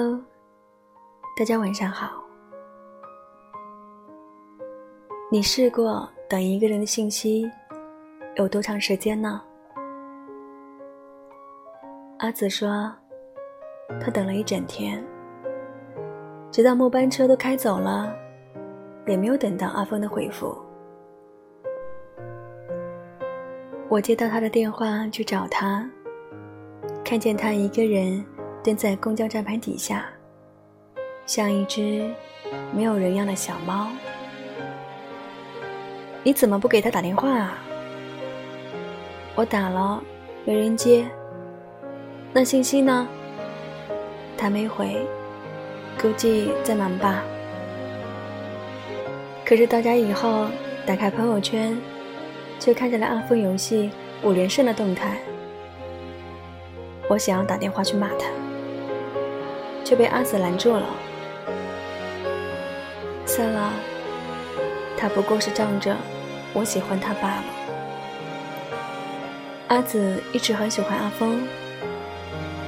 Hello，大家晚上好。你试过等一个人的信息有多长时间呢？阿紫说，她等了一整天，直到末班车都开走了，也没有等到阿峰的回复。我接到他的电话去找他，看见他一个人。蹲在公交站牌底下，像一只没有人样的小猫。你怎么不给他打电话啊？我打了，没人接。那信息呢？他没回，估计在忙吧。可是到家以后，打开朋友圈，却看见了阿峰游戏五连胜的动态。我想要打电话去骂他。却被阿紫拦住了。算了，他不过是仗着我喜欢他罢了。阿紫一直很喜欢阿峰，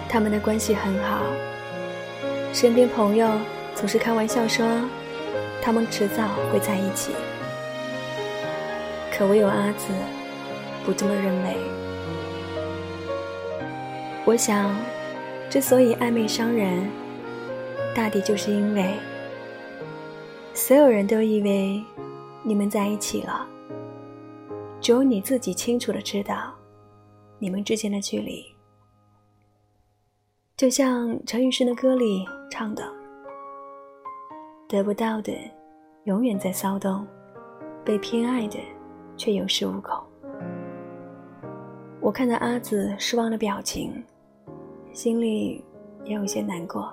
他们的关系很好。身边朋友总是开玩笑说，他们迟早会在一起。可唯有阿紫不这么认为。我想，之所以暧昧伤人。大抵就是因为，所有人都以为你们在一起了，只有你自己清楚的知道，你们之间的距离。就像陈奕迅的歌里唱的：“得不到的永远在骚动，被偏爱的却有恃无恐。”我看到阿紫失望的表情，心里也有些难过。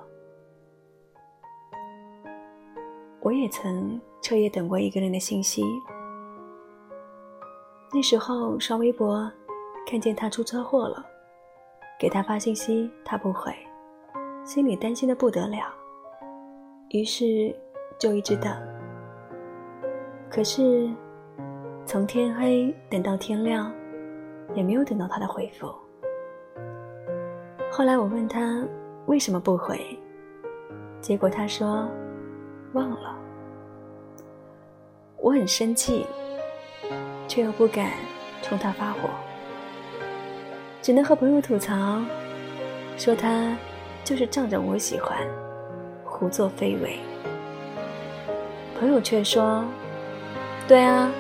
我也曾彻夜等过一个人的信息。那时候刷微博，看见他出车祸了，给他发信息他不回，心里担心的不得了。于是就一直等。可是从天黑等到天亮，也没有等到他的回复。后来我问他为什么不回，结果他说。忘了，我很生气，却又不敢冲他发火，只能和朋友吐槽，说他就是仗着我喜欢，胡作非为。朋友却说：“对啊，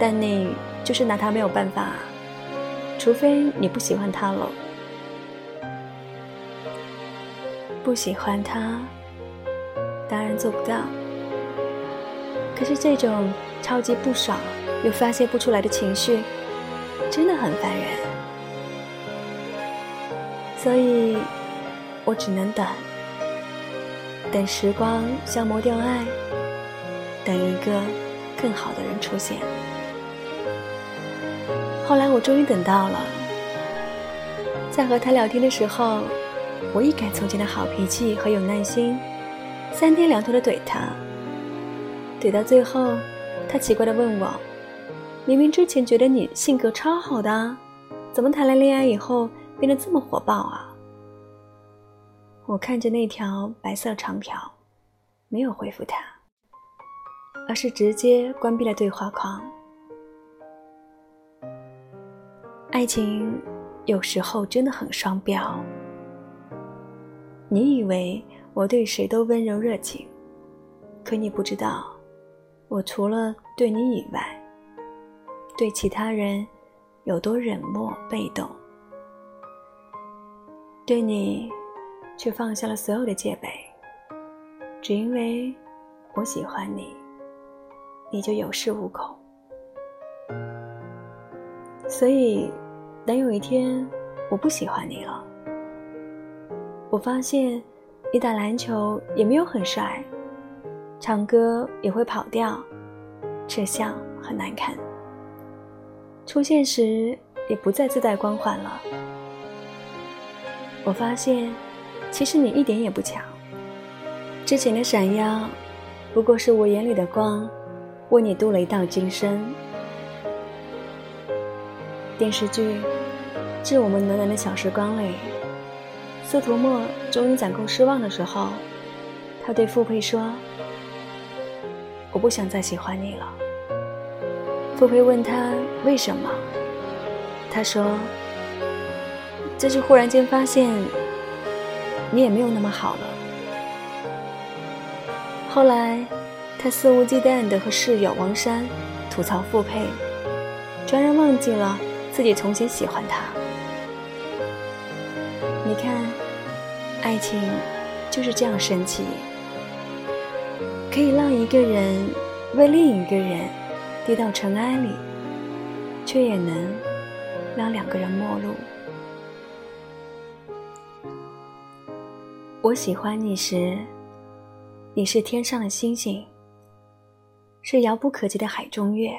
但你就是拿他没有办法，除非你不喜欢他了，不喜欢他。”当然做不到，可是这种超级不爽又发泄不出来的情绪，真的很烦人。所以，我只能等，等时光消磨掉爱，等一个更好的人出现。后来，我终于等到了，在和他聊天的时候，我一改从前的好脾气和有耐心。三天两头的怼他，怼到最后，他奇怪的问我：“明明之前觉得你性格超好的，怎么谈了恋爱以后变得这么火爆啊？”我看着那条白色长条，没有回复他，而是直接关闭了对话框。爱情有时候真的很双标，你以为？我对谁都温柔热情，可你不知道，我除了对你以外，对其他人有多冷漠被动。对你，却放下了所有的戒备，只因为我喜欢你，你就有恃无恐。所以，等有一天我不喜欢你了，我发现。你打篮球也没有很帅，唱歌也会跑调，吃相很难看。出现时也不再自带光环了。我发现，其实你一点也不强。之前的闪耀，不过是我眼里的光，为你镀了一道金身。电视剧《致我们暖暖的小时光》里，司徒墨终于攒够失望的时候，他对傅佩说：“我不想再喜欢你了。”傅佩问他为什么，他说：“这是忽然间发现，你也没有那么好了。”后来，他肆无忌惮地和室友王山吐槽傅佩，全然忘记了自己从前喜欢他。你看，爱情就是这样神奇，可以让一个人为另一个人跌到尘埃里，却也能让两个人陌路。我喜欢你时，你是天上的星星，是遥不可及的海中月。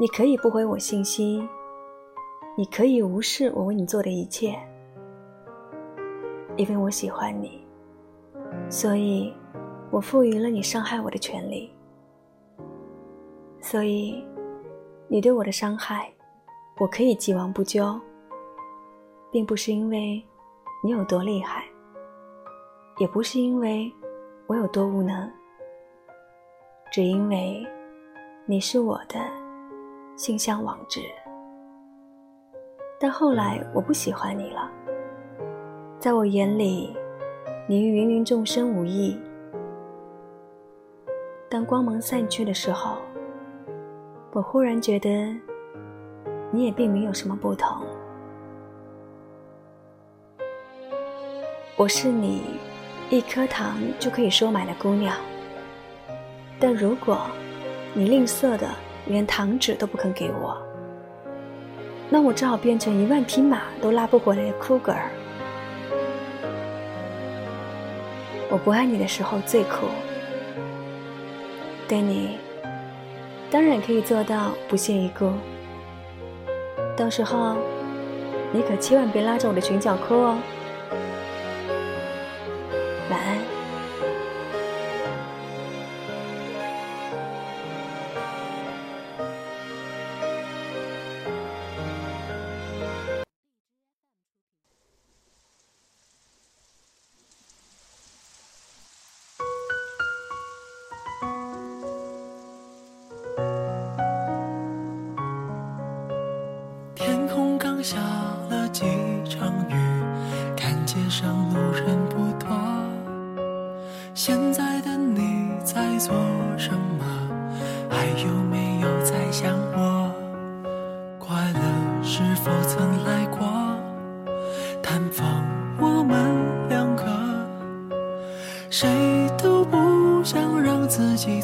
你可以不回我信息。你可以无视我为你做的一切，因为我喜欢你，所以我赋予了你伤害我的权利。所以，你对我的伤害，我可以既往不咎，并不是因为你有多厉害，也不是因为我有多无能，只因为你是我的心向往之。但后来我不喜欢你了，在我眼里，你与芸芸众生无异。当光芒散去的时候，我忽然觉得，你也并没有什么不同。我是你一颗糖就可以收买的姑娘，但如果你吝啬的连糖纸都不肯给我。那我只好变成一万匹马都拉不回来的酷狗儿。我不爱你的时候最苦，对你当然可以做到不屑一顾。到时候你可千万别拉着我的裙角哭哦。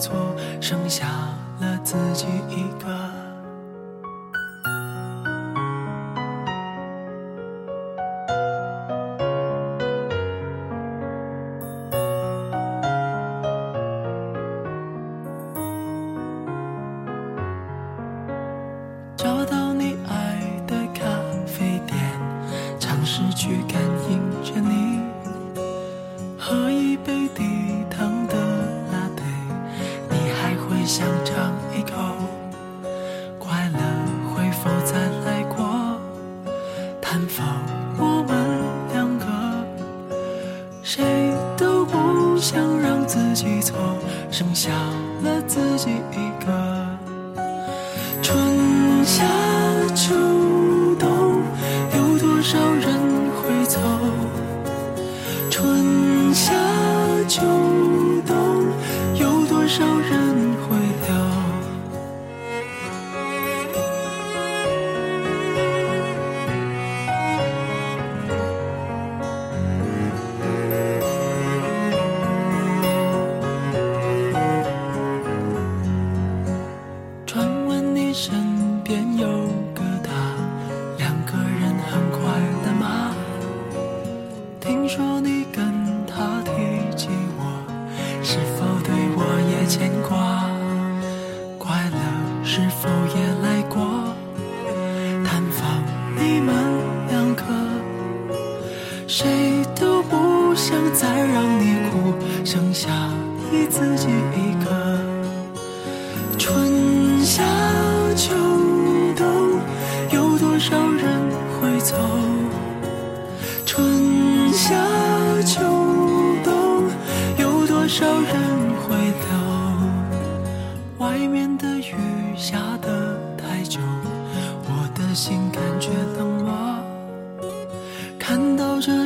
错，剩下了自己。想让自己走剩下了自己一个。春夏秋冬，有多少人会走？春夏秋冬，有多少人谁都不想再让你哭剩下你自己一个春夏秋冬有多少人会走？春夏秋冬有多少人会留外面的雨下得太久我的心感觉冷。到这